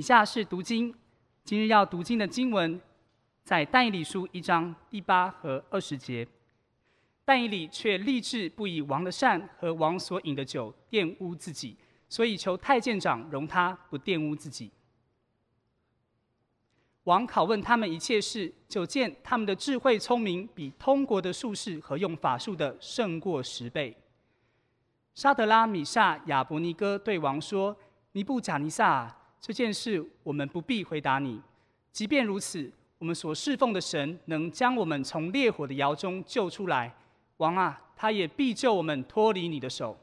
以下是读经，今日要读经的经文，在但以理书一章第八和二十节。但以理却立志不以王的善和王所饮的酒玷污自己，所以求太监长容他不玷污自己。王拷问他们一切事，就见他们的智慧聪明比通国的术士和用法术的胜过十倍。沙德拉、米煞、亚伯尼歌对王说：“尼布甲尼撒，这件事我们不必回答你。即便如此，我们所侍奉的神能将我们从烈火的窑中救出来。王啊，他也必救我们脱离你的手。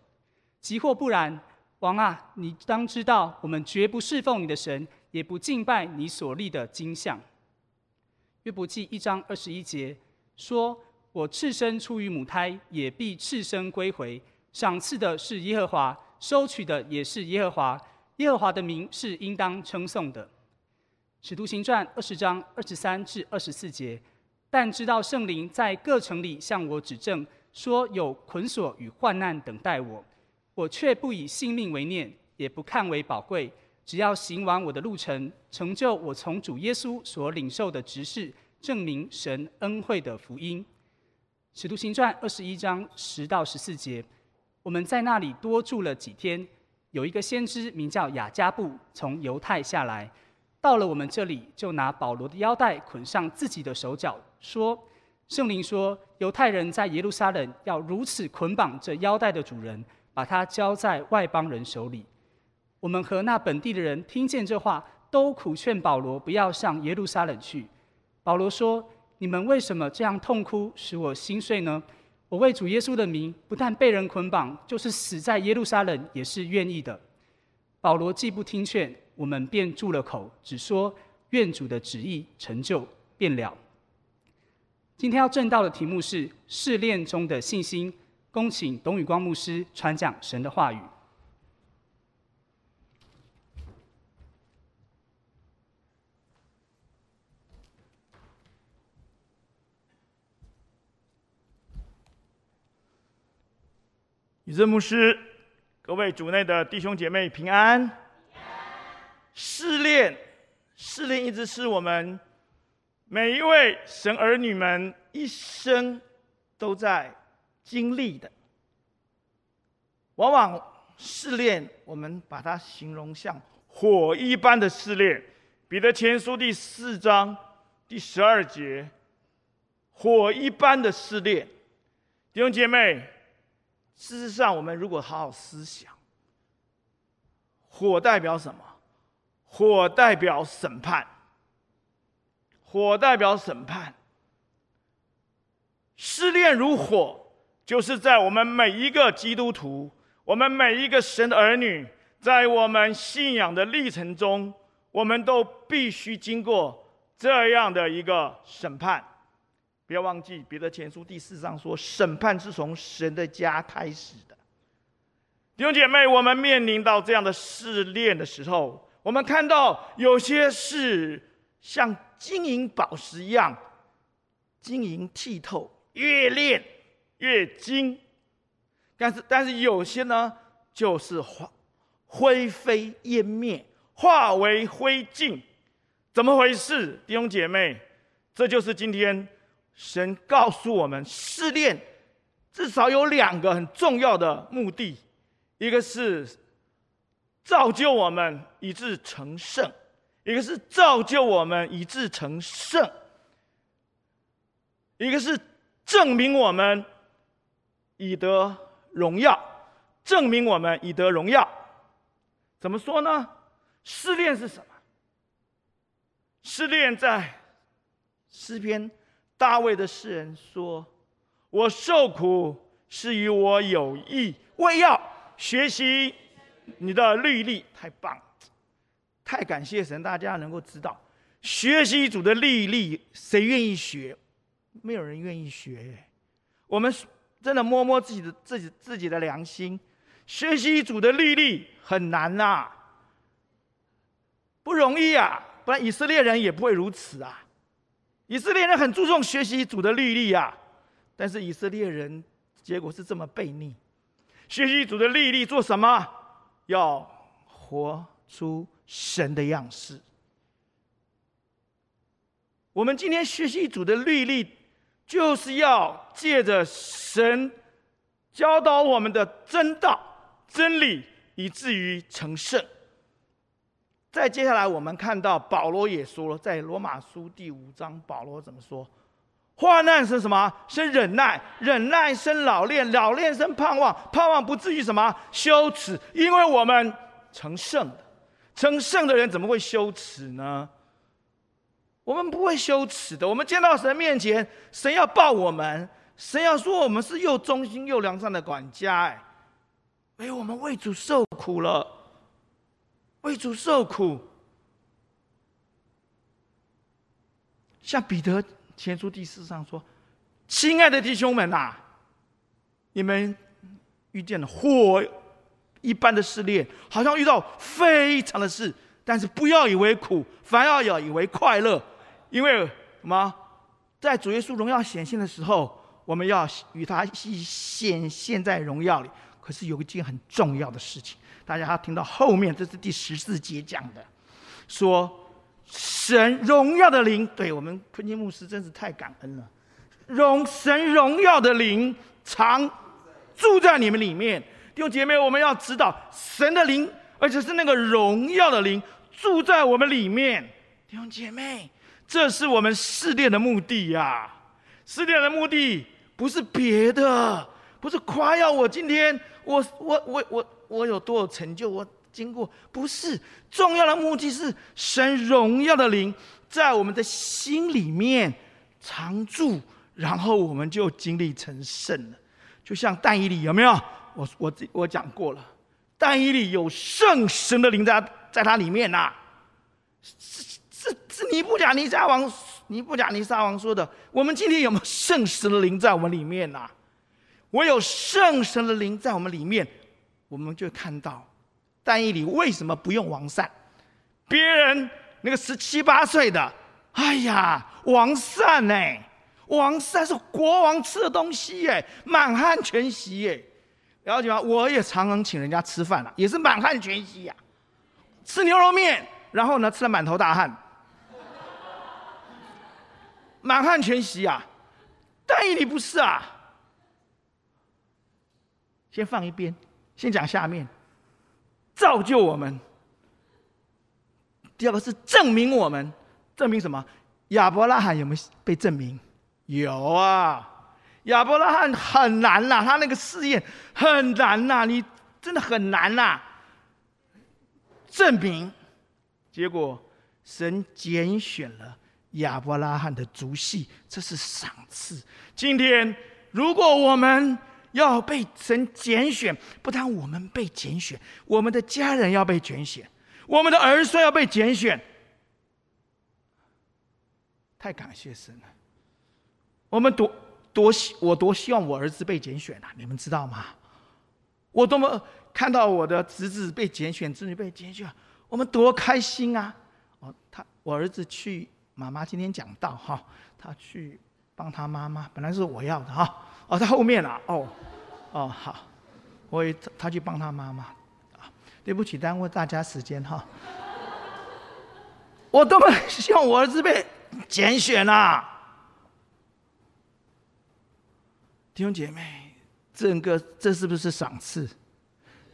即或不然，王啊，你当知道，我们绝不侍奉你的神。”也不敬拜你所立的金像。约伯记一章二十一节说：“我赤身出于母胎，也必赤身归回。赏赐的是耶和华，收取的也是耶和华。耶和华的名是应当称颂的。”使徒行传二十章二十三至二十四节，但知道圣灵在各城里向我指证，说有捆锁与患难等待我，我却不以性命为念，也不看为宝贵。只要行完我的路程，成就我从主耶稣所领受的职事，证明神恩惠的福音。使徒行传二十一章十到十四节，我们在那里多住了几天。有一个先知名叫雅加布，从犹太下来，到了我们这里，就拿保罗的腰带捆上自己的手脚，说：“圣灵说，犹太人在耶路撒冷要如此捆绑这腰带的主人，把他交在外邦人手里。”我们和那本地的人听见这话，都苦劝保罗不要上耶路撒冷去。保罗说：“你们为什么这样痛哭，使我心碎呢？我为主耶稣的名，不但被人捆绑，就是死在耶路撒冷也是愿意的。”保罗既不听劝，我们便住了口，只说：“愿主的旨意成就便了。”今天要证道的题目是试炼中的信心。恭请董宇光牧师传讲神的话语。宇正牧师，各位主内的弟兄姐妹平安。试炼，试炼一直是我们每一位神儿女们一生都在经历的。往往试炼，我们把它形容像火一般的试炼。彼得前书第四章第十二节，火一般的试炼，弟兄姐妹。事实上，我们如果好好思想，火代表什么？火代表审判。火代表审判。试炼如火，就是在我们每一个基督徒，我们每一个神的儿女，在我们信仰的历程中，我们都必须经过这样的一个审判。不要忘记，彼得前书第四章说，审判是从神的家开始的。弟兄姐妹，我们面临到这样的试炼的时候，我们看到有些是像金银宝石一样晶莹剔透，越炼越精；但是，但是有些呢，就是化灰飞烟灭，化为灰烬。怎么回事？弟兄姐妹，这就是今天。神告诉我们，试炼至少有两个很重要的目的，一个是造就我们以致成圣，一个是造就我们以致成圣，一个是证明我们以得荣耀，证明我们以得荣耀。怎么说呢？试炼是什么？试炼在诗篇。大卫的诗人说：“我受苦是与我有益，为要学习你的律例。”太棒，太感谢神！大家能够知道，学习主的律例，谁愿意学？没有人愿意学。我们真的摸摸自己的自己自己的良心，学习主的律例很难呐、啊，不容易啊！不然以色列人也不会如此啊。以色列人很注重学习主的律例啊，但是以色列人结果是这么悖逆。学习主的律例做什么？要活出神的样式。我们今天学习主的律例，就是要借着神教导我们的真道、真理，以至于成圣。再接下来，我们看到保罗也说了，在罗马书第五章，保罗怎么说？患难生什么？生忍耐，忍耐生老练，老练生盼望，盼望不至于什么羞耻，因为我们成圣的，成圣的人怎么会羞耻呢？我们不会羞耻的。我们见到神面前，神要报我们，神要说我们是又忠心又良善的管家。哎，为，我们为主受苦了，为主受苦。像彼得前书第四章说：“亲爱的弟兄们呐、你们遇见了火一般的试炼，好像遇到非常的事，但是不要以为苦，反要要以为快乐。”因为什么？在主耶稣荣耀显现的时候，我们要与他一显现在荣耀里。可是有一件很重要的事情，大家要听到后面，这是第十四节讲的，说神荣耀的灵，对我们坤金牧师真是太感恩了。荣神荣耀的灵常住在你们里面，弟兄姐妹，我们要知道神的灵，而且是那个荣耀的灵住在我们里面，弟兄姐妹。这是我们试炼的目的呀、啊！试炼的目的不是别的，不是夸耀我今天我我我我我有多少成就，我经过不是重要的目的是神荣耀的灵在我们的心里面常住，然后我们就经历成圣了。就像但以理有没有？我我我讲过了，但以理有圣神的灵在在他里面呐、啊。是是尼布甲尼撒王，尼布甲尼撒王说的。我们今天有没有圣神的灵在我们里面呐、啊？我有圣神的灵在我们里面，我们就看到但以理为什么不用王膳？别人那个十七八岁的，哎呀，王膳呢？王膳是国王吃的东西耶，满汉全席耶。了解吗？我也常常请人家吃饭了，也是满汉全席呀，吃牛肉面，然后呢，吃了满头大汗。满汉全席啊，但以理不是啊。先放一边，先讲下面，造就我们。第二个是证明我们，证明什么？亚伯拉罕有没有被证明？有啊，亚伯拉罕很难呐，他那个试验很难呐，你真的很难呐。证明，结果神拣选了。亚伯拉罕的族系，这是赏赐。今天，如果我们要被神拣选，不但我们被拣选，我们的家人要被拣选，我们的儿孙要被拣选。太感谢神了！我们多多希，我多希望我儿子被拣选啊！你们知道吗？我多么看到我的侄子被拣选，侄女被拣选，我们多开心啊！哦，他我儿子去。妈妈今天讲到哈，他去帮他妈妈，本来是我要的哈，哦，在后面了，哦，哦好，我也他去帮他妈妈，啊，对不起，耽误大家时间哈，我多么希望我儿子被拣选啊！弟兄姐妹，整个这是不是赏赐？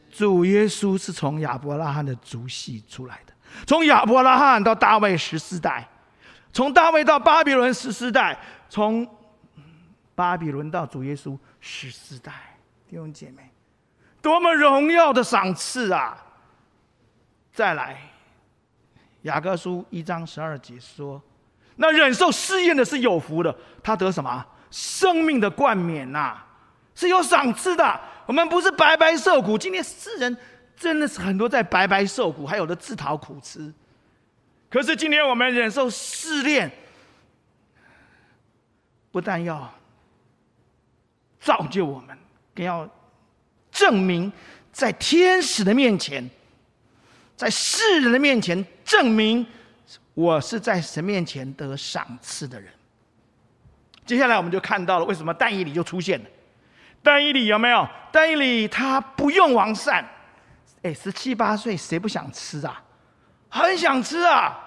主耶稣是从亚伯拉罕的族系出来的，从亚伯拉罕到大卫十四代。从大卫到巴比伦十四代，从巴比伦到主耶稣十四代，弟兄姐妹，多么荣耀的赏赐啊！再来，雅各书一章十二节说：“那忍受试验的是有福的，他得什么？生命的冠冕呐、是有赏赐的。我们不是白白受苦。今天世人真的是很多在白白受苦，还有的自讨苦吃。”可是今天我们忍受试炼，不但要造就我们，更要证明在天使的面前，在世人的面前证明我是在神面前得赏赐的人。接下来我们就看到了为什么但以理就出现了。但以理有没有？但以理他不用王膳，哎，十七八岁谁不想吃啊？很想吃啊。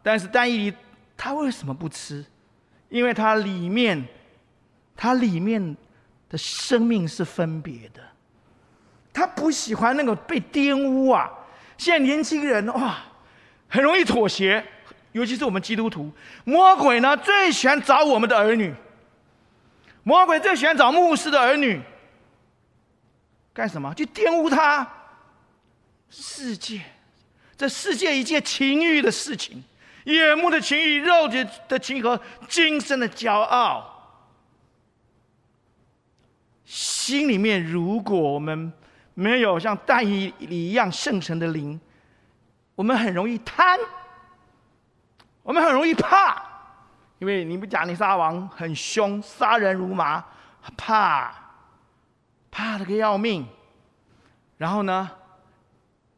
但是但以理他为什么不吃？因为他里面，他里面的生命是分别的，他不喜欢那个被玷污啊。现在年轻人哇，很容易妥协，尤其是我们基督徒。魔鬼呢，最喜欢找我们的儿女，魔鬼最喜欢找牧师的儿女，干什么？去玷污他世界，这世界一切情欲的事情，眼目的情欲、肉体的情和今生的骄傲，心里面如果我们。没有像但以理一样圣神的灵，我们很容易贪，我们很容易怕，因为尼布甲尼撒王很凶，杀人如麻，怕，怕的个要命。然后呢，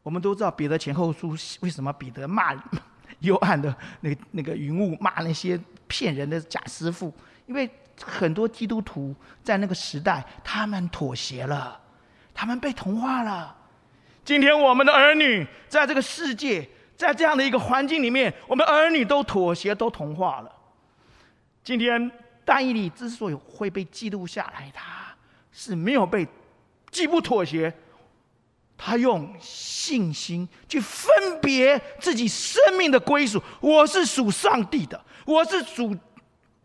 我们都知道彼得前后书为什么彼得骂 幽暗的那个、那个云雾，骂那些骗人的假师傅，因为很多基督徒在那个时代，他们妥协了。他们被同化了。今天我们的儿女在这个世界，在这样的一个环境里面，我们儿女都妥协，都同化了。今天但以理之所以会被记录下来，他是没有被，既不妥协，他用信心去分别自己生命的归属。我是属上帝的，我是属。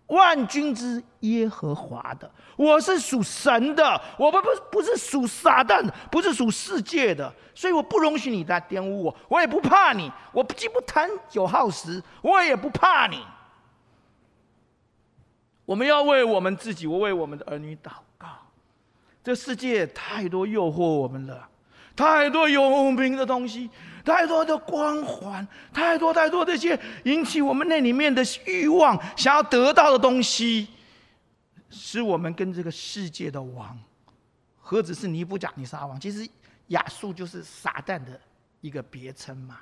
万军之耶和华的，我是属神的，我不不不是属撒旦，不是属世界的，所以我不容许你来玷污我，我也不怕你，我既不贪酒好食，我也不怕你。我们要为我们自己，我为我们的儿女祷告。这世界太多诱惑我们了，太多有名的东西。太多的光环，太多太多这些引起我们那里面的欲望，想要得到的东西，使我们跟这个世界的王，何止是尼布甲尼撒王？其实亚述就是撒旦的一个别称嘛。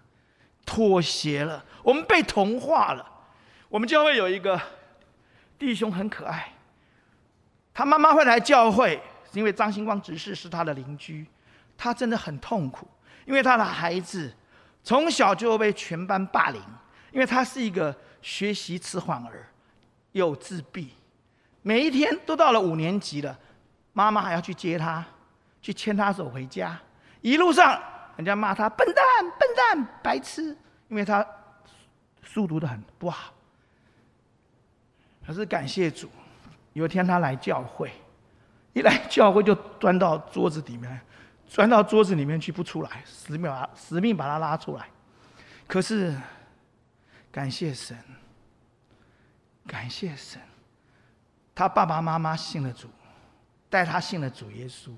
妥协了，我们被同化了。我们教会有一个弟兄很可爱，他妈妈会来教会，因为张星光执事是他的邻居，他真的很痛苦。因为他的孩子从小就被全班霸凌，因为他是一个学习迟缓儿，又自闭，每一天都到了五年级了，妈妈还要去接他，去牵他手回家，一路上人家骂他笨蛋、笨蛋、白痴，因为他书读的很不好。可是感谢主，有一天他来教会，一来教会就钻到桌子里面。钻到桌子里面去不出来，死命把死命把他拉出来。可是，感谢神，感谢神，他爸爸妈妈信了主，带他信了主耶稣。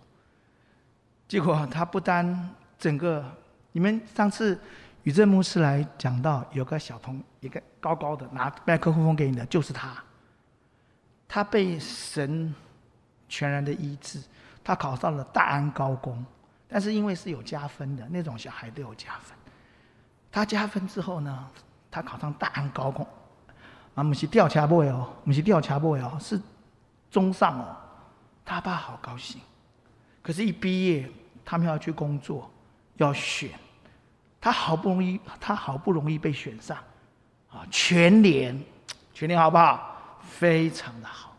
结果他不单整个，你们上次宇正牧师来讲到，有个小童，一个高高的拿麦克风给你的，就是他。他被神全然的医治，他考上了大安高工。但是因为是有加分的那种小孩都有加分，他加分之后呢，他考上大安高工，啊，不是吊车尾哦，不是吊车尾哦，是中上哦，他爸好高兴。可是，一毕业，他们要去工作，要选，他好不容易，他好不容易被选上，啊，全年，全年好不好？非常的好，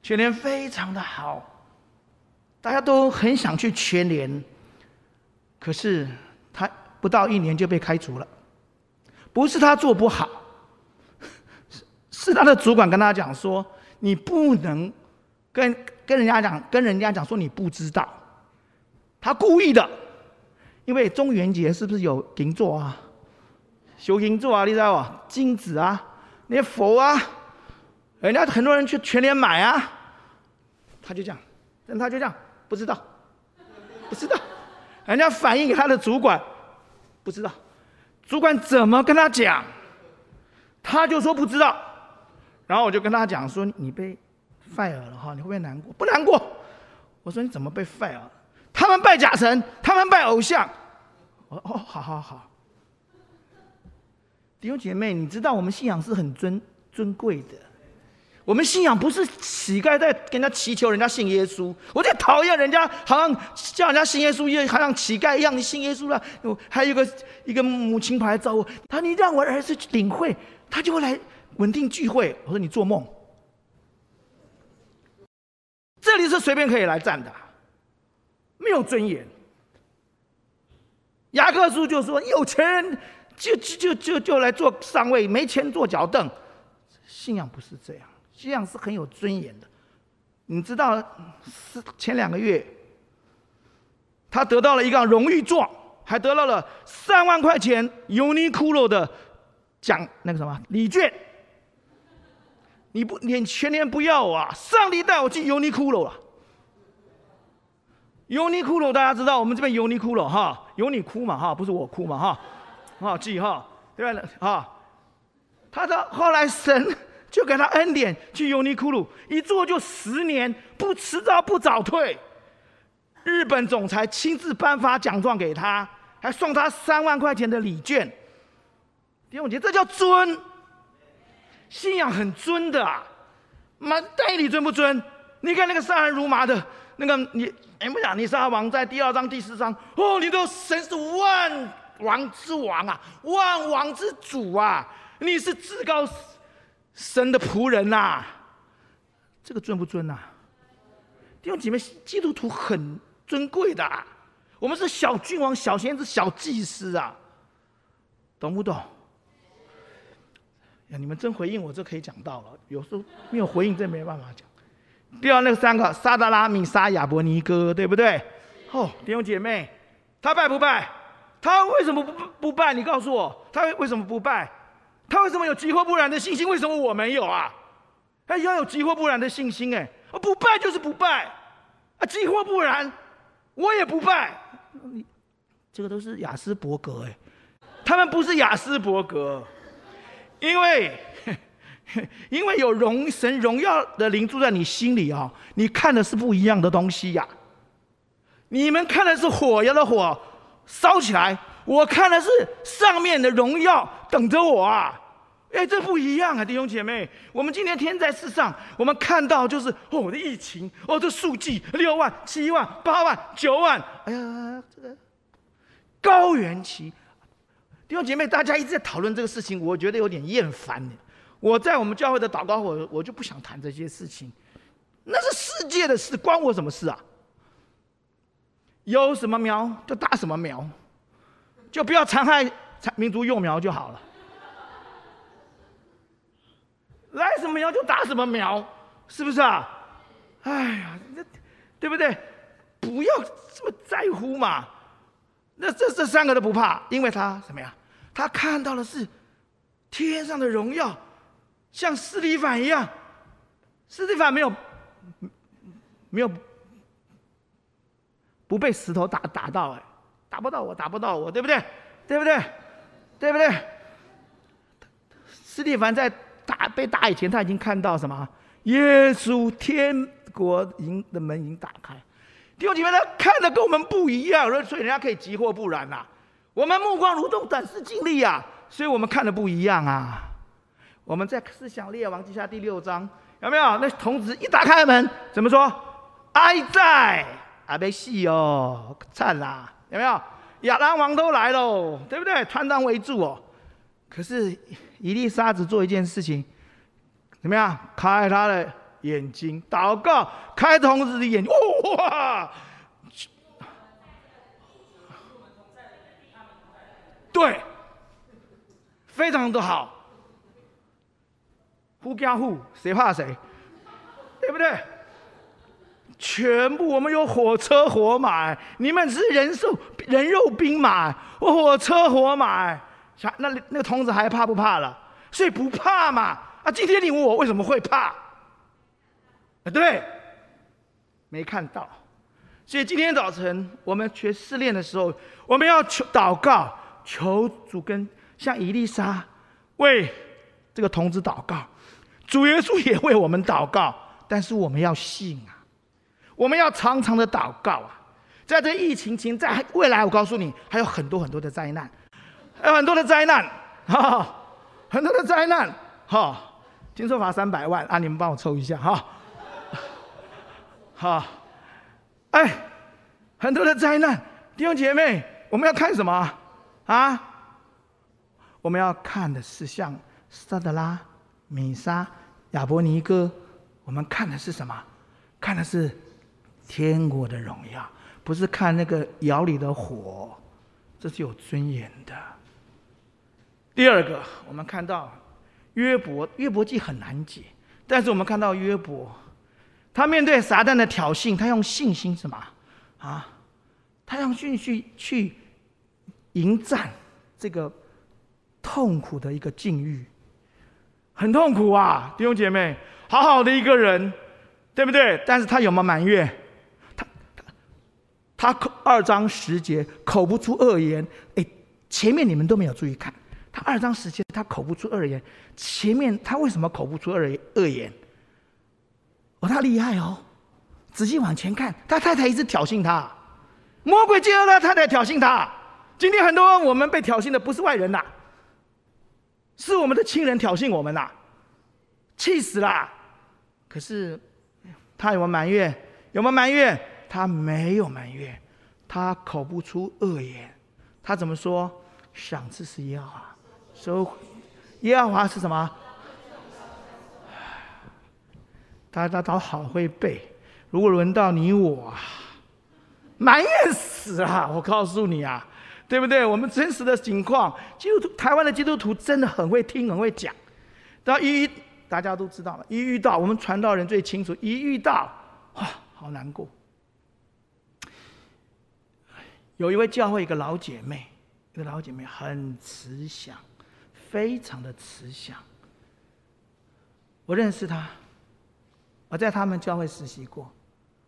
全年非常的好。大家都很想去全联，可是他不到一年就被开除了。不是他做不好，是是他的主管跟他讲说：“你不能跟跟人家讲，跟人家讲说你不知道。”他故意的，因为中元节是不是有银座啊？修银座啊，你知道吧？金子啊，那些佛啊，人家很多人去全联买啊，他就这样，但他就这样。不知道，不知道，人家反映给他的主管，不知道，主管怎么跟他讲，他就说不知道，然后我就跟他讲说，你被 fire 了哈，你会不会难过？不难过。我说你怎么被 fire？他们拜假神，他们拜偶像。我说哦，好好好。弟兄姐妹，你知道我们信仰是很尊尊贵的，我们信仰不是乞丐在跟人家祈求人家信耶稣，我在讨厌人家好像叫人家信耶稣，好像乞丐一样，你信耶稣了。还有一个一个母亲跑来找我，他：“你让我儿子去领会，他就会来稳定聚会。”我说：“你做梦，这里是随便可以来站的，没有尊严。”雅各书就说：“有钱人就就就就就来坐上位，没钱坐脚凳。”信仰不是这样。这样是很有尊严的，你知道，是前两个月，他得到了一个荣誉状，还得到了三万块钱 Uniqlo 的奖，那个什么礼券。你不，你全年不要啊！上帝带我去 Uniqlo 了。Uniqlo 大家知道，我们这边 Uniqlo 哈，有你哭嘛哈，不是我哭嘛哈，好记哈，对吧？啊，他的后来神。就给他恩典去优尼库鲁，一做就十年，不迟到不早退。日本总裁亲自颁发奖状给他，还送他三万块钱的礼券。弟兄姐，这叫尊，信仰很尊的啊。妈，代理尊不尊？你看那个杀人如麻的那个你，哎不讲，你杀王在第二章第四章哦，你都神是万王之王啊，万王之主啊，你是至高。神的仆人呐、这个尊不尊呐、弟兄姐妹，基督徒很尊贵的，我们是小君王、小先知、小祭司啊，懂不懂？呀，你们真回应我，这可以讲到了。有时候没有回应，这没办法讲。第二那个三个，撒达拉、米沙、亚伯尼歌，对不对？哦，弟兄姐妹，他拜不拜？他为什么不不拜？你告诉我，他为什么不拜？他为什么有急或不然的信心？为什么我没有啊？他要有急或不然的信心哎！不拜就是不拜啊，急或不然，我也不拜。这个都是雅斯伯格哎，他们不是雅斯伯格，因为 因为有荣神荣耀的灵住在你心里啊，你看的是不一样的东西呀。你们看的是火药的火烧起来。我看的是上面的荣耀等着我啊！哎，这不一样啊，弟兄姐妹。我们今天天在世上，我们看到就是哦，我的疫情，哦，这数据六万、七万、八万、九万，哎呀，这个高原期。弟兄姐妹，大家一直在讨论这个事情，我觉得有点厌烦。我在我们教会的祷告，我我就不想谈这些事情，那是世界的事，关我什么事啊？有什么苗就打什么苗。就不要残害民族幼苗就好了。来什么苗就打什么苗，是不是啊？哎呀，那对不对？不要这么在乎嘛。那这这三个都不怕，因为他什么呀？他看到的是天上的荣耀，像斯蒂凡一样。斯蒂凡没有没有不被石头打打到哎。打不到我，打不到我，对不对？对不对？对不对？斯蒂凡在打被打以前，他已经看到什么？耶稣天国营的门已经打开。弟兄姐妹，他看的跟我们不一样，所以人家可以急或不然呐、啊。我们目光如同短视近利呀，所以我们看的不一样啊。我们在思想列王记下第六章有没有？那童子一打开门，怎么说？哀在阿贝西哦，惨啦！有没有亚兰王都来喽，对不对？团团围住哦。可是一粒沙子做一件事情，怎么样？开他的眼睛，祷告，开童子的眼睛。哇！对，非常的好。狐假虎，谁怕谁？对不对？全部我们有火车火马，你们是人兽人肉兵马，我火车火马，那那那个童子还怕不怕了？所以不怕嘛。啊，今天你问我为什么会怕？啊，对，没看到。所以今天早晨我们学试炼的时候，我们要求祷告，求主跟像以利沙为这个童子祷告，主耶稣也为我们祷告，但是我们要信啊。我们要常常的祷告啊，在这疫情前，在未来，我告诉你，还有很多很多的灾难，有很多的灾难，哈，很多的灾难，哈，听说罚三百万啊！你们帮我抽一下哈。好，哎，很多的灾难，弟兄姐妹，我们要看什么啊？我们要看的是像萨德拉、米沙、亚伯尼哥，我们看的是什么？看的是天国的荣耀，不是看那个窑里的火，这是有尊严的。第二个，我们看到约伯，约伯记很难解，但是我们看到约伯，他面对撒旦的挑衅，他用信心什么啊？他用信心去迎战这个痛苦的一个境遇，很痛苦啊，弟兄姐妹，好好的一个人，对不对？但是他有没有埋怨？他他口二章十节口不出恶言，哎，前面你们都没有注意看。二章十节，他口不出恶言。前面他为什么口不出恶恶言？哦，他厉害哦！仔细往前看，他太太一直挑衅他，魔鬼借由他太太挑衅他。今天很多我们被挑衅的不是外人呐，是我们的亲人挑衅我们呐，气死了。可是他有没有埋怨？有没有埋怨？他没有埋怨，他口不出恶言。他怎么说？赏赐是要啊。收回，耶和华是什么？大家都好会背。如果轮到你我，埋怨死了！我告诉你啊，对不对？我们真实的情况，基督徒台湾的基督徒真的很会听，很会讲。到一遇，大家都知道了，一遇到我们传道人最清楚，一遇到哇，好难过。有一位教会一个老姐妹，一个老姐妹很慈祥。非常的慈祥，我认识他，我在他们教会实习过，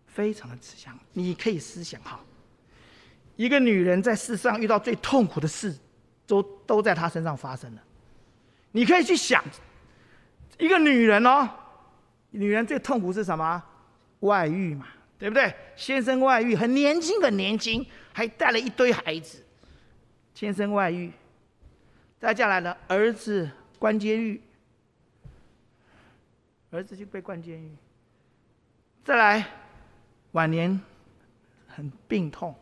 非常的慈祥。你可以思想哈，一个女人在世上遇到最痛苦的事，都都在她身上发生了。你可以去想，一个女人哦，女人最痛苦是什么？外遇嘛，对不对？先生外遇，很年轻很年轻，还带了一堆孩子，先生外遇。再下来呢，儿子关监狱，儿子就被关监狱。再来，晚年很病痛，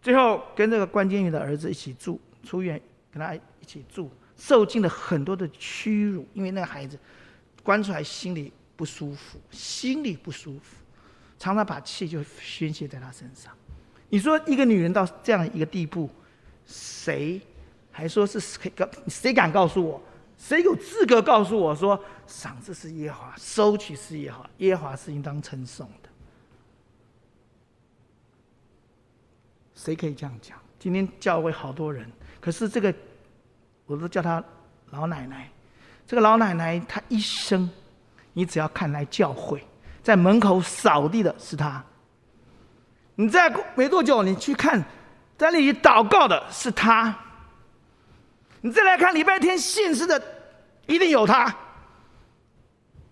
最后跟这个关监狱的儿子一起住，出院跟他一起住，受尽了很多的屈辱，因为那个孩子关出来心里不舒服，心里不舒服，常常把气就宣泄在他身上。你说一个女人到这样一个地步，谁？还说是谁告？谁敢告诉我？谁有资格告诉我说，赏赐是耶和华，收取是耶和华，耶和华是应当称颂的？谁可以这样讲？今天教会好多人，可是这个我都叫他老奶奶。这个老奶奶她一生，你只要看来教会，在门口扫地的是她。你在没多久，你去看，在那里祷告的是她。你再来看礼拜天信士的，一定有他。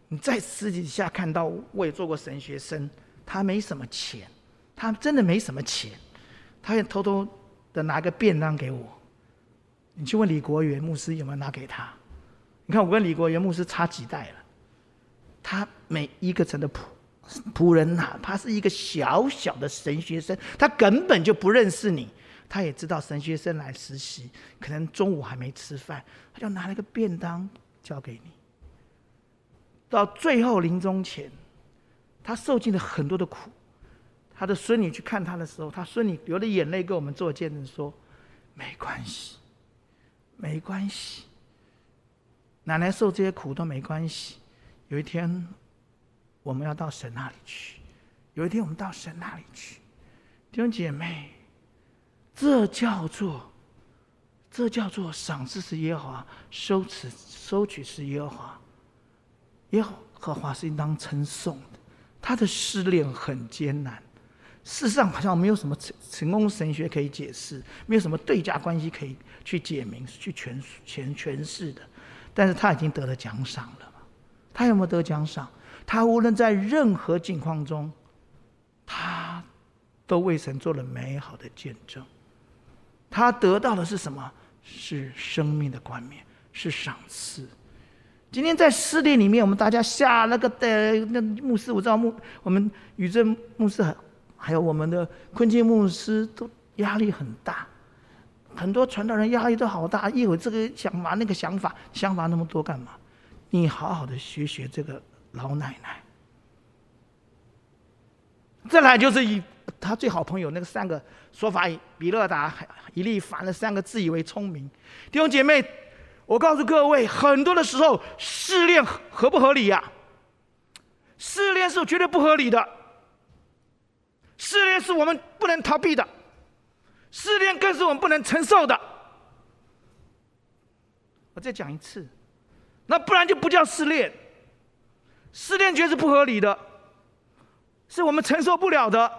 你在私底下看到，我也做过神学生，他没什么钱，他真的没什么钱，他也偷偷的拿个便当给我。你去问李国元牧师有没有拿给他？你看我跟李国元牧师差几代了，他每一个城的仆仆人哪怕是一个小小的神学生，他根本就不认识你。他也知道神学生来实习，可能中午还没吃饭，他就拿了个便当交给你。到最后临终前，他受尽了很多的苦。他的孙女去看他的时候，他孙女流着眼泪跟我们做见证说：“没关系，没关系，奶奶受这些苦都没关系。有一天我们要到神那里去，有一天我们到神那里去，弟兄姐妹。”这叫做，这叫做赏赐是耶和华，收取收取是耶和华，耶和华是应当称颂的。他的试炼很艰难，事实上好像没有什么成成功神学可以解释，没有什么对价关系可以去解明、去诠诠诠释的。但是他已经得了奖赏了嘛？他有没有得奖赏？他无论在任何境况中，他都为神做了美好的见证。他得到的是什么？是生命的冠冕，是赏赐。今天在试炼里面，我们大家下那个的那牧师，我知道牧我们宇正牧师还有我们的坤基牧师都压力很大，很多传道人压力都好大，一会这个想法那个想法，想法那么多干嘛？你好好的学学这个老奶奶。再来就是以他最好朋友那个三个说法，比勒达、以利凡的三个自以为聪明弟兄姐妹，我告诉各位，很多的时候试炼合不合理呀、啊？试炼是绝对不合理的，试炼是我们不能逃避的，试炼更是我们不能承受的。我再讲一次，那不然就不叫试炼，试炼绝对是不合理的。是我们承受不了的，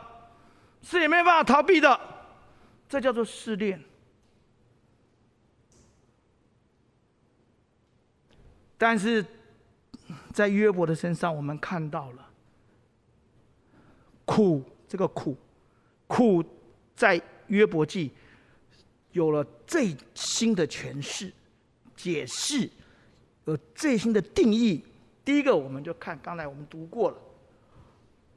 是也没办法逃避的，这叫做试炼。但是在约伯的身上，我们看到了苦，这个苦，苦在约伯记有了最新的诠释、解释，有最新的定义。第一个，我们就看刚才我们读过了。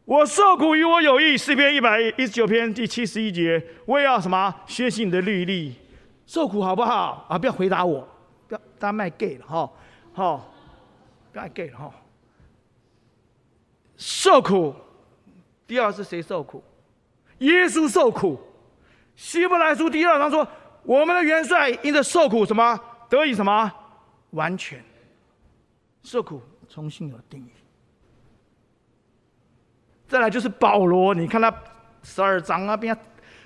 我受苦与我有益，诗篇一百一十九篇第七十一节，我也要什么？学习你的律例，受苦好不好？啊，不要回答我，不要大家卖 gay 了哈，好，不要卖 gay 了哈。受苦，第二是谁受苦？耶稣受苦。希伯来书第二章说，我们的元帅因着受苦什么得以什么完全？受苦重新有定义。再来就是保罗，你看他十二章啊，边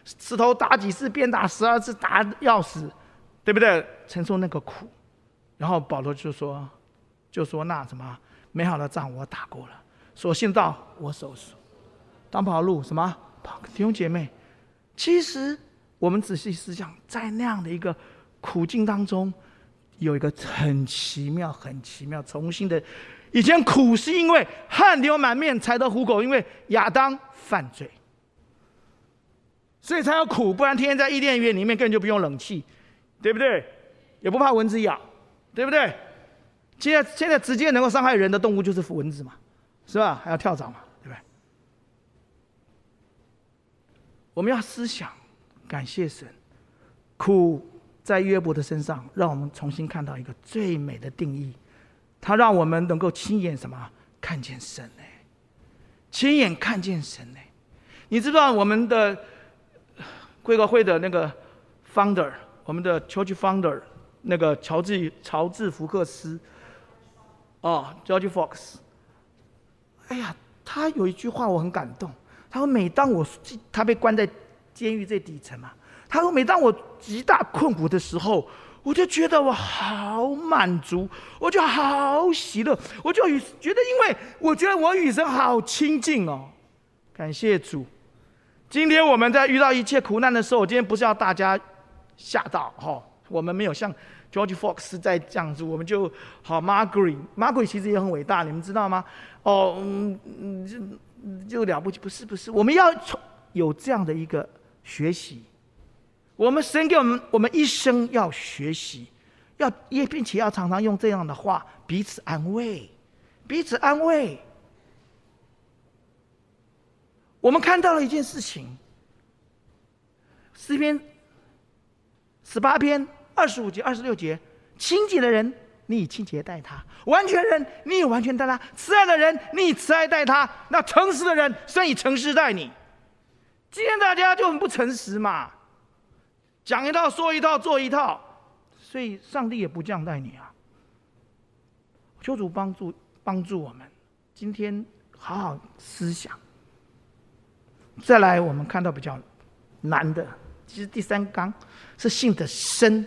石头打几次，鞭打十二次，打要死，对不对？承受那个苦，然后保罗就说，就说那什么美好的仗我打过了，所信道我守住。当跑路什么跑？弟兄姐妹，其实我们仔细思想，在那样的一个苦境当中，有一个很奇妙、很奇妙，重新的。以前苦是因为汗流满面才得糊口，因为亚当犯罪，所以才有苦。不然天天在伊甸园里面根本就不用冷气，对不对？也不怕蚊子咬，对不对？现在现在直接能够伤害人的动物就是蚊子嘛，是吧？还要跳蚤嘛，对不对？我们要思想，感谢神，苦在约伯的身上，让我们重新看到一个最美的定义。他让我们能够亲眼什么看见神呢？亲眼看见神呢？你知道我们的贵国会的那个 founder，我们的 church founder，那个乔治乔治福克斯，哦，George Fox。哎呀，他有一句话我很感动。他说：“每当我他被关在监狱最底层嘛，他说每当我极大困苦的时候。”我就觉得我好满足，我就好喜乐，我就与觉得，因为我觉得我与神好亲近哦，感谢主。今天我们在遇到一切苦难的时候，我今天不是要大家吓到哈、哦，我们没有像 George Fox 在这样子，我们就好 Margaret，Margaret 其实也很伟大，你们知道吗？哦，嗯，就就了不起，不是不是，我们要从有这样的一个学习。我们神给我们，我们一生要学习，要也并且要常常用这样的话彼此安慰，彼此安慰。我们看到了一件事情，诗篇十八篇二十五节、二十六节，清洁的人，你以清洁待他；完全人，你以完全待他；慈爱的人，你以慈爱待他；那诚实的人，神以诚实待你。今天大家就很不诚实嘛。讲一套，说一套，做一套，所以上帝也不这样待你啊。求主帮助帮助我们，今天好好思想。再来，我们看到比较难的，其实第三纲是信的深，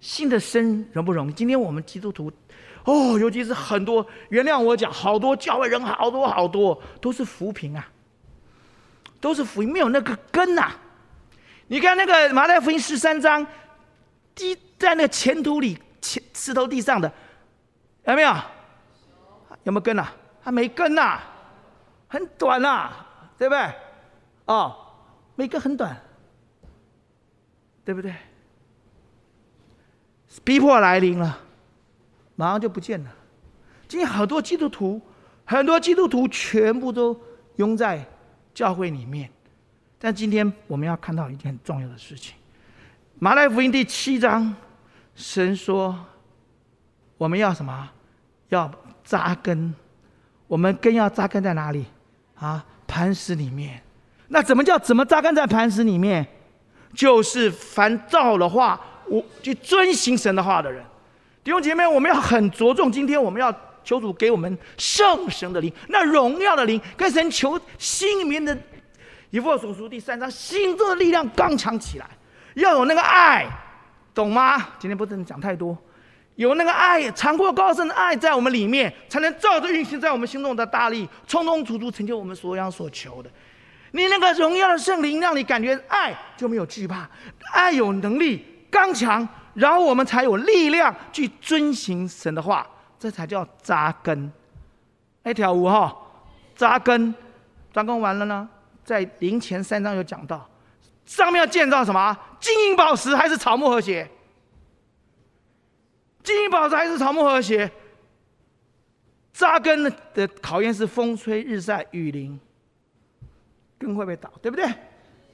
信的深容不容易？今天我们基督徒，哦，尤其是很多，原谅我讲，好多教会人，好多好多都是浮萍啊，都是浮萍，没有那个根呐、啊。你看那个马太福音十三章，滴在那个前土里、前石头地上的，有没有？有没有根啊？还没根呐、很短呐、对不对？哦，没根很短，对不对？逼迫来临了，马上就不见了。今天很多基督徒，很多基督徒全部都拥在教会里面。但今天我们要看到一件很重要的事情，《马太福音》第七章，神说我们要什么？要扎根。我们根要扎根在哪里？啊，磐石里面。那怎么叫怎么扎根在磐石里面？就是凡照了话，我去遵行神的话的人。弟兄姐妹，我们要很着重。今天我们要求主给我们圣神的灵，那荣耀的灵，跟神求心里面的以弗所书第三章，心中的力量刚强起来，要有那个爱，懂吗？今天不能讲太多。有那个爱，长阔高深的爱在我们里面，才能照着运行在我们心中的大力，充充足足成就我们所想所求的。你那个荣耀的圣灵，让你感觉爱就没有惧怕，爱有能力刚强，然后我们才有力量去遵行神的话，这才叫扎根。那条五哈，扎根，扎根完了呢，在灵前三章有讲到，上面要建造什么？金银宝石还是草木和谐？金银宝石还是草木和谐？扎根的考验是风吹日晒雨淋，根会不会倒？对不对？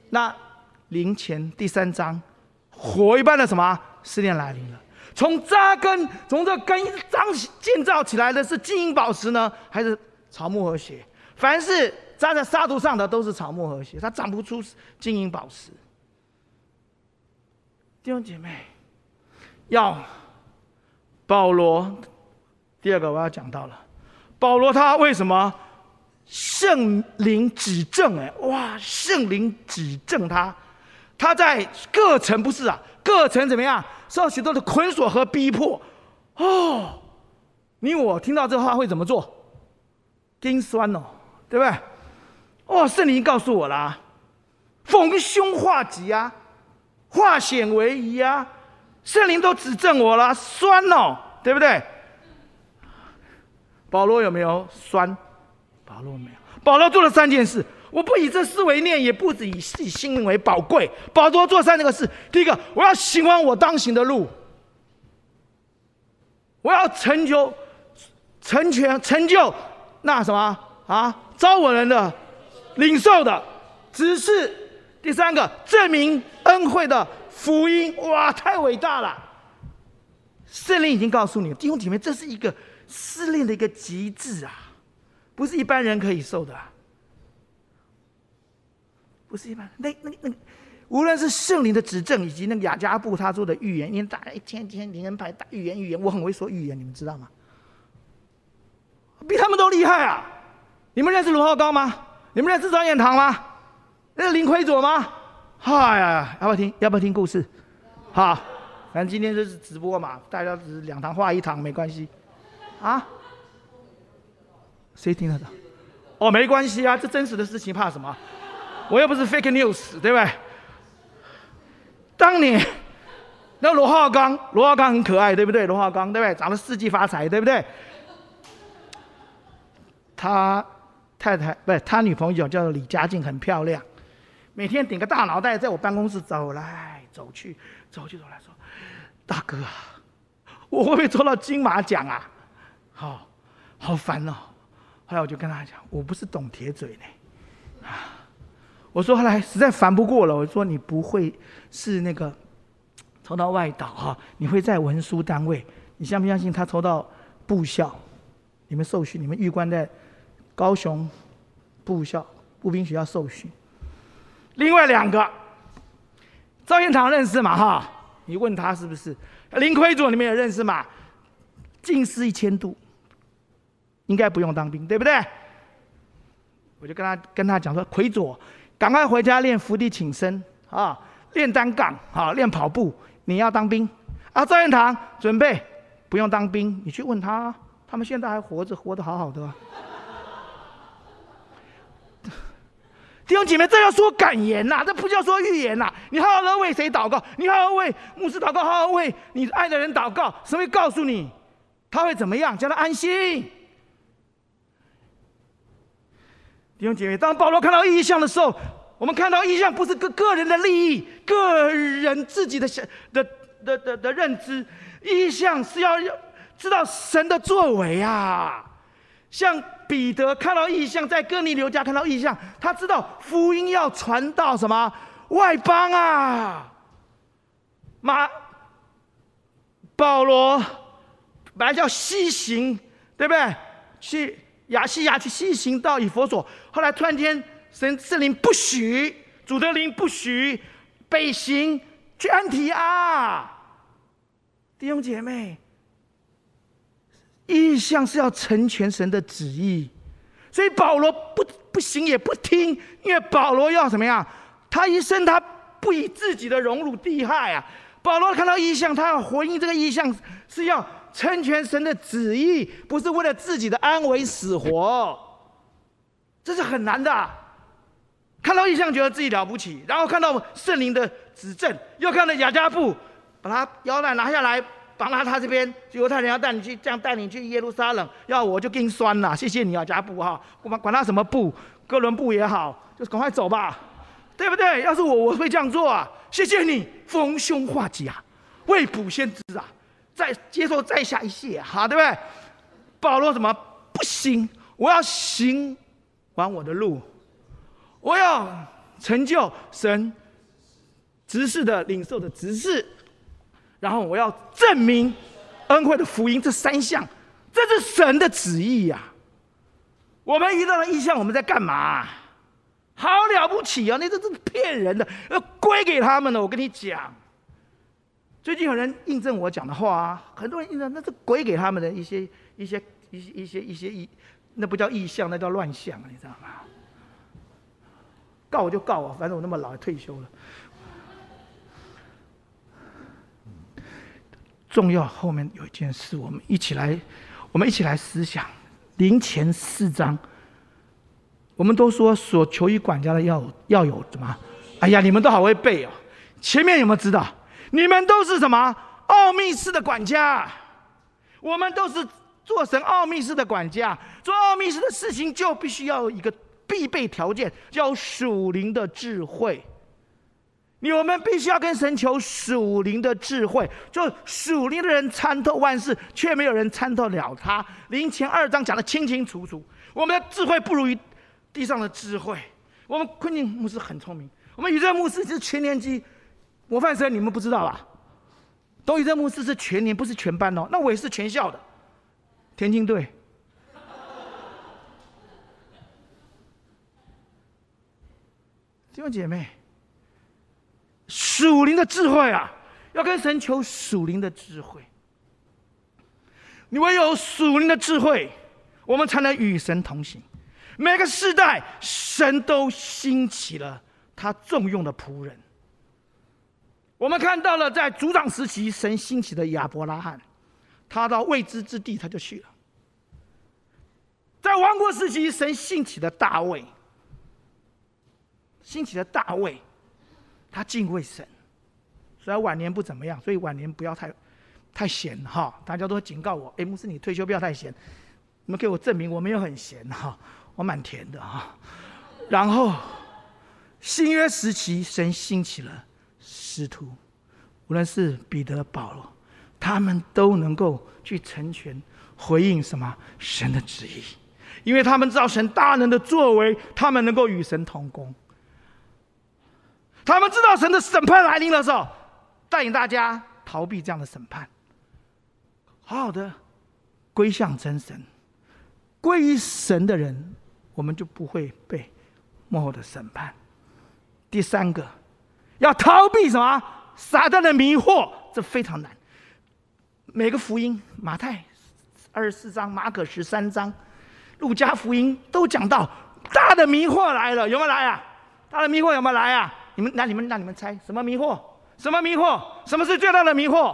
那灵前第三章，火一般的什么试炼来临了？从扎根，从这根张建造起来的是金银宝石呢，还是草木和谐？凡是扎在沙土上的都是草木和谐，它长不出金银宝石。弟兄姐妹，要。保罗，第二个我要讲到了。保罗他为什么圣灵指正？哎，哇，圣灵指正他，他在各城不是啊，各城怎么样？受许多的捆锁和逼迫。哦，你我听到这话会怎么做？心酸哦，对不对？哦，圣灵告诉我啦，逢凶化吉啊，化险为夷啊。圣灵都指正我了，酸哦，对不对？保罗有没有酸？保罗没有。保罗做了三件事，我不以这事为念，也不以自己性命为宝贵。保罗做三个事：第一个，我要行完我当行的路；我要成就、成全、成就那什么啊，招我人的、领受的只是；第三个，证明恩惠的。福音哇，太伟大了！圣灵已经告诉你，弟兄姐妹，这是一个试炼的一个极致啊，不是一般人可以受的，不是一般。那那那，无论是圣灵的指证，以及那个雅加布他做的预言，因为大家一天天灵恩派大预言预言，我很会说预言，你们知道吗？比他们都厉害啊！你们认识罗浩高吗？你们认识张彦堂吗？那是林奎佐吗？嗨呀，要不要听？要不要听故事？好，反正今天就是直播嘛，大家只是两堂话一堂，没关系。啊？谁听得到？哦，没关系啊，这真实的事情，怕什么？我又不是 fake news，对不对？当年那罗浩刚，罗浩刚很可爱，对不对？罗浩刚，对不对？长得四季发财，对不对？他太太不是他女朋友叫做李佳静，很漂亮。每天顶个大脑袋在我办公室走来走去，走去走来说：“大哥啊，我会不会抽到金马奖啊？好，好烦哦。”后来我就跟他讲：“我不是懂铁嘴呢。”啊，我说后来实在烦不过了，我说：“你不会是那个抽到外岛哈？你会在文书单位？你相不相信他抽到部校？你们受训，你们预官在高雄部校步兵学校受训。”另外两个，赵彦堂认识嘛？哈，你问他是不是？林奎佐你们也认识嘛？近视一千度，应该不用当兵，对不对？我就跟他跟他讲说，奎佐，赶快回家练伏地挺身啊，练单杠啊，练跑步。你要当兵啊？赵彦堂准备不用当兵，你去问他，他们现在还活着，活得好好的。弟兄姐妹，这要说感言呐、啊，这不叫说预言呐、啊。你好好的为谁祷告？你好好为牧师祷告，好好为你爱的人祷告。神会告诉你，他会怎么样，叫他安心。弟兄姐妹，当保罗看到异象的时候，我们看到异象不是个个人的利益、个人自己的想的的的的认知，异象是要知道神的作为啊。像彼得看到异象，在哥尼流家看到异象，他知道福音要传到什么外邦啊。马保罗本来叫西行，对不对？去亚细亚去西行到以弗所，后来突然间神圣灵不许，主的灵不许北行去安提阿。弟兄姐妹。意象是要成全神的旨意，所以保罗不不行也不听，因为保罗要怎么样？他一生他不以自己的荣辱地害啊！保罗看到意象，他要回应这个意象，是要成全神的旨意，不是为了自己的安危死活，这是很难的。看到意象觉得自己了不起，然后看到圣灵的指证，又看到亚加布把他腰带拿下来。绑到他这边，犹太人要带你去，这样带你去耶路撒冷，要我就给你酸了。谢谢你啊，加布哈，管管他什么布，哥伦布也好，就赶快走吧，对不对？要是我，我会这样做啊。谢谢你，逢凶化吉啊，未卜先知啊，再接受再下一谢，好，对不对？保罗怎么不行？我要行完我的路，我要成就神职事的领受的职事。然后我要证明恩惠的福音，这三项，这是神的旨意呀、啊。我们遇到了异象，我们在干嘛？好了不起啊！那这这是骗人的，要归给他们的。我跟你讲，最近有人印证我讲的话啊，很多人印证，那是归给他们的一些一些一些一些一些异，那不叫异象，那叫乱象，你知道吗？告我就告我，反正我那么老，退休了。重要后面有一件事，我们一起来，我们一起来思想。林前四章，我们都说所求于管家的要要有什么？哎呀，你们都好会背哦。前面有没有知道？你们都是什么奥秘式的管家？我们都是做神奥秘式的管家。做奥秘式的事情，就必须要有一个必备条件，叫属灵的智慧。你我们必须要跟神求属灵的智慧，就属灵的人参透万事，却没有人参透了他。林前二章讲的清清楚楚，我们的智慧不如于地上的智慧。我们坤宁牧师很聪明，我们宇宙牧师是全年级模范生，你们不知道吧？董宇宙牧师是全年，不是全班哦。那我也是全校的田径队。弟兄姐妹。属灵的智慧啊，要跟神求属灵的智慧。你唯有属灵的智慧，我们才能与神同行。每个世代，神都兴起了他重用的仆人。我们看到了，在族长时期，神兴起的亚伯拉罕，他到未知之地他就去了；在王国时期，神兴起的大卫，兴起的大卫。他敬畏神，虽然晚年不怎么样，所以晚年不要太太闲哈。大家都警告我，哎，牧师你退休不要太闲，你们给我证明我没有很闲哈，我蛮甜的哈。然后新约时期，神兴起了师徒，无论是彼得、保罗，他们都能够去成全回应什么神的旨意，因为他们知道神大能的作为，他们能够与神同工。他们知道神的审判来临的时候，带领大家逃避这样的审判，好好的归向真神，归于神的人，我们就不会被末后的审判。第三个，要逃避什么？撒旦的迷惑，这非常难。每个福音，马太二十四章、马可十三章、路加福音都讲到大的迷惑来了，有没有来啊？大的迷惑有没有来啊？你们，那你们，那你们猜什么迷惑？什么迷惑？什么是最大的迷惑？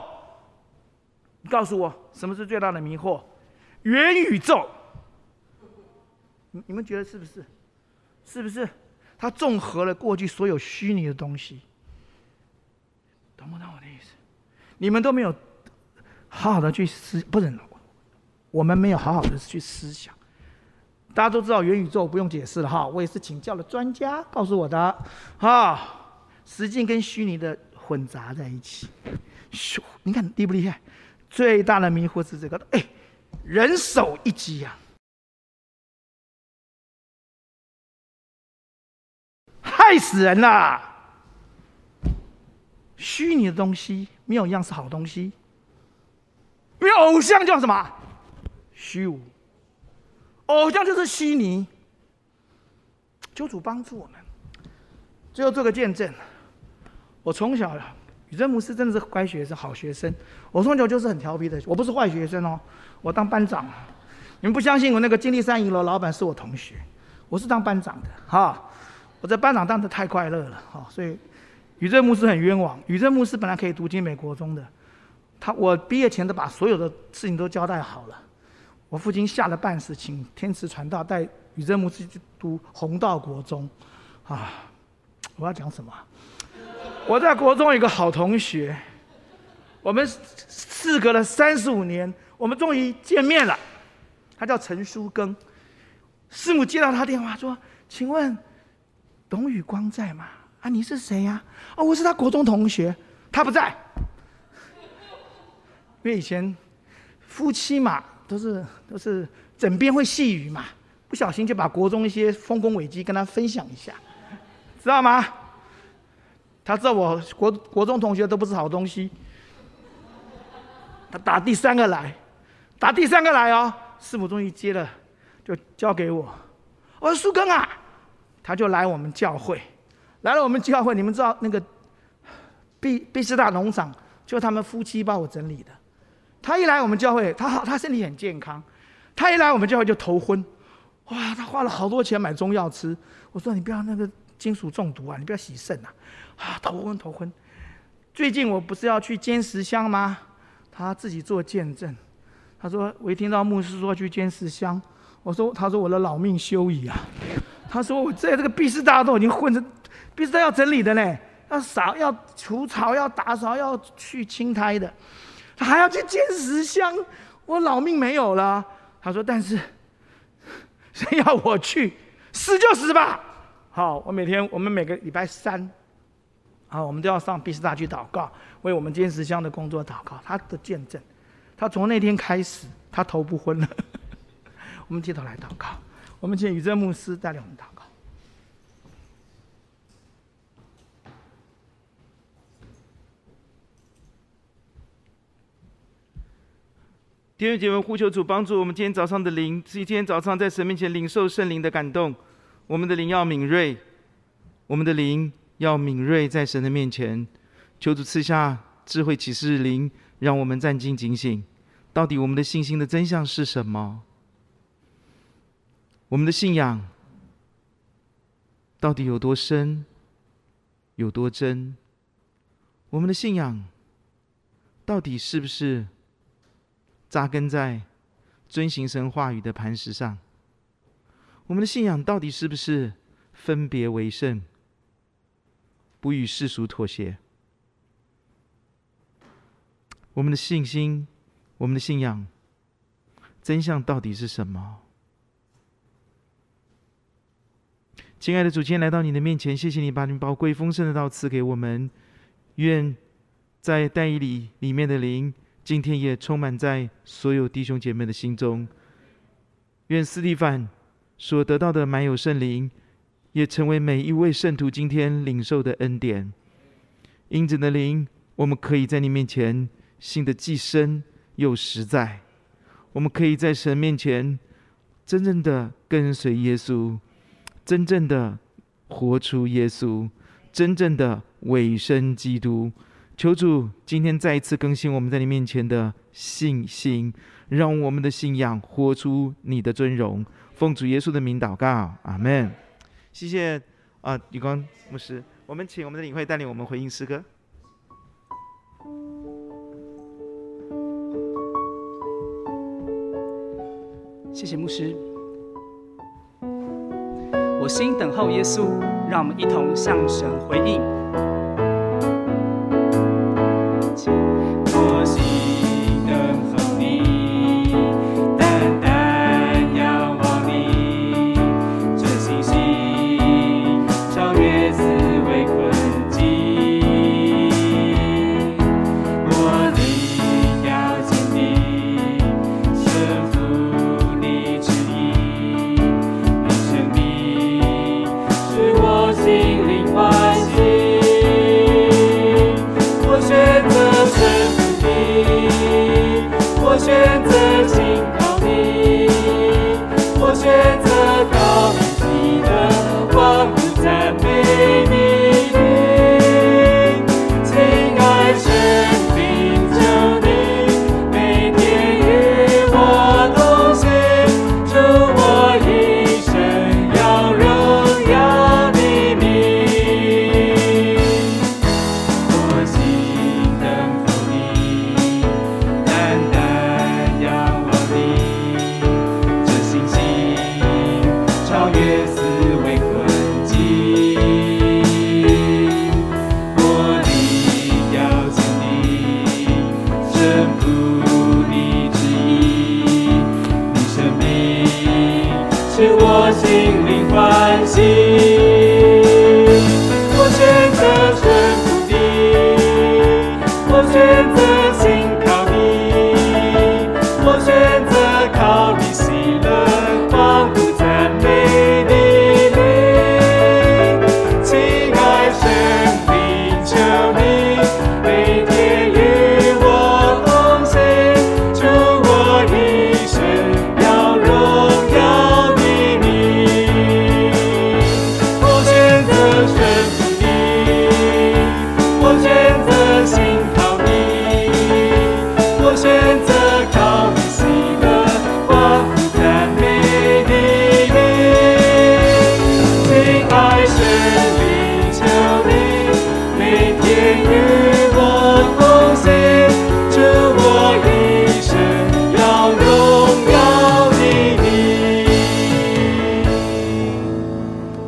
告诉我，什么是最大的迷惑？元宇宙。你你们觉得是不是？是不是？它综合了过去所有虚拟的东西，懂不懂我的意思？你们都没有好好的去思，不是，我们没有好好的去思想。大家都知道元宇宙不用解释了哈，我也是请教了专家告诉我的哈，实境跟虚拟的混杂在一起，咻，你看厉不厉害？最大的迷惑是这个，哎，人手一机呀、啊，害死人了！虚拟的东西没有一样是好东西，没有偶像叫什么？虚无，偶像就是虚拟。求主帮助我们，最后做个见证。我从小，宇珍牧师真的是乖学生、好学生。我从小就是很调皮的，我不是坏学生哦。我当班长，你们不相信我那个金立山一楼老板是我同学，我是当班长的哈。我在班长当得太快乐了哈，所以宇珍牧师很冤枉。宇珍牧师本来可以读进美国中的，他我毕业前都把所有的事情都交代好了。我父亲下了半死，请天慈传道带。宇真牧师去读弘道国中，啊，我要讲什么？我在国中有个好同学，我们事隔了三十五年，我们终于见面了。他叫陈书庚，师母接到他电话说：“请问董宇光在吗？啊，你是谁呀？啊，我是他国中同学，他不在，因为以前夫妻嘛，都是都是枕边会细语嘛。”不小心就把国中一些丰功伟绩跟他分享一下，知道吗？他知道我国国中同学都不是好东西，他打第三个来，打第三个来哦，师母终于接了，就交给我。我说苏庚啊，他就来我们教会，来了我们教会，你们知道那个毕毕师大农场，就他们夫妻帮我整理的。他一来我们教会，他好，他身体很健康，他一来我们教会就头昏。哇，他花了好多钱买中药吃。我说你不要那个金属中毒啊，你不要洗肾呐。啊，头昏头昏。最近我不是要去尖石乡吗？他自己做见证。他说我一听到牧师说去尖石乡，我说他说我的老命休矣啊。他说我在这个毕师大都已经混着，毕师大要整理的呢，要扫要除草要打扫要去青苔的，他还要去尖石乡，我老命没有了。他说但是。谁要我去，死就死吧。好，我每天，我们每个礼拜三，好，我们都要上毕士大去祷告，为我们尖石乡的工作祷告。他的见证，他从那天开始，他头不昏了。我们低头来祷告，我们请宇珍牧师带领我们祷告。弟兄姐妹，呼求主帮助我们今天早上的灵，是今天早上在神面前领受圣灵的感动。我们的灵要敏锐，我们的灵要敏锐，在神的面前，求主赐下智慧启示灵，让我们战兢警醒。到底我们的信心的真相是什么？我们的信仰到底有多深，有多真？我们的信仰到底是不是？扎根在遵行神话语的磐石上，我们的信仰到底是不是分别为圣，不与世俗妥协？我们的信心，我们的信仰，真相到底是什么？亲爱的主，今天来到你的面前，谢谢你把你宝贵丰盛的道赐给我们。愿在但以理里面的灵。今天也充满在所有弟兄姐妹的心中。愿斯蒂凡所得到的满有圣灵，也成为每一位圣徒今天领受的恩典。因着的灵，我们可以在你面前信得既深又实在。我们可以在神面前真正的跟随耶稣，真正的活出耶稣，真正的委身基督。求主今天再一次更新我们在你面前的信心，让我们的信仰活出你的尊荣。奉主耶稣的名祷告，阿门。谢谢啊，宇光牧师，我们请我们的领会带领我们回应诗歌。谢谢牧师。我心等候耶稣，让我们一同向神回应。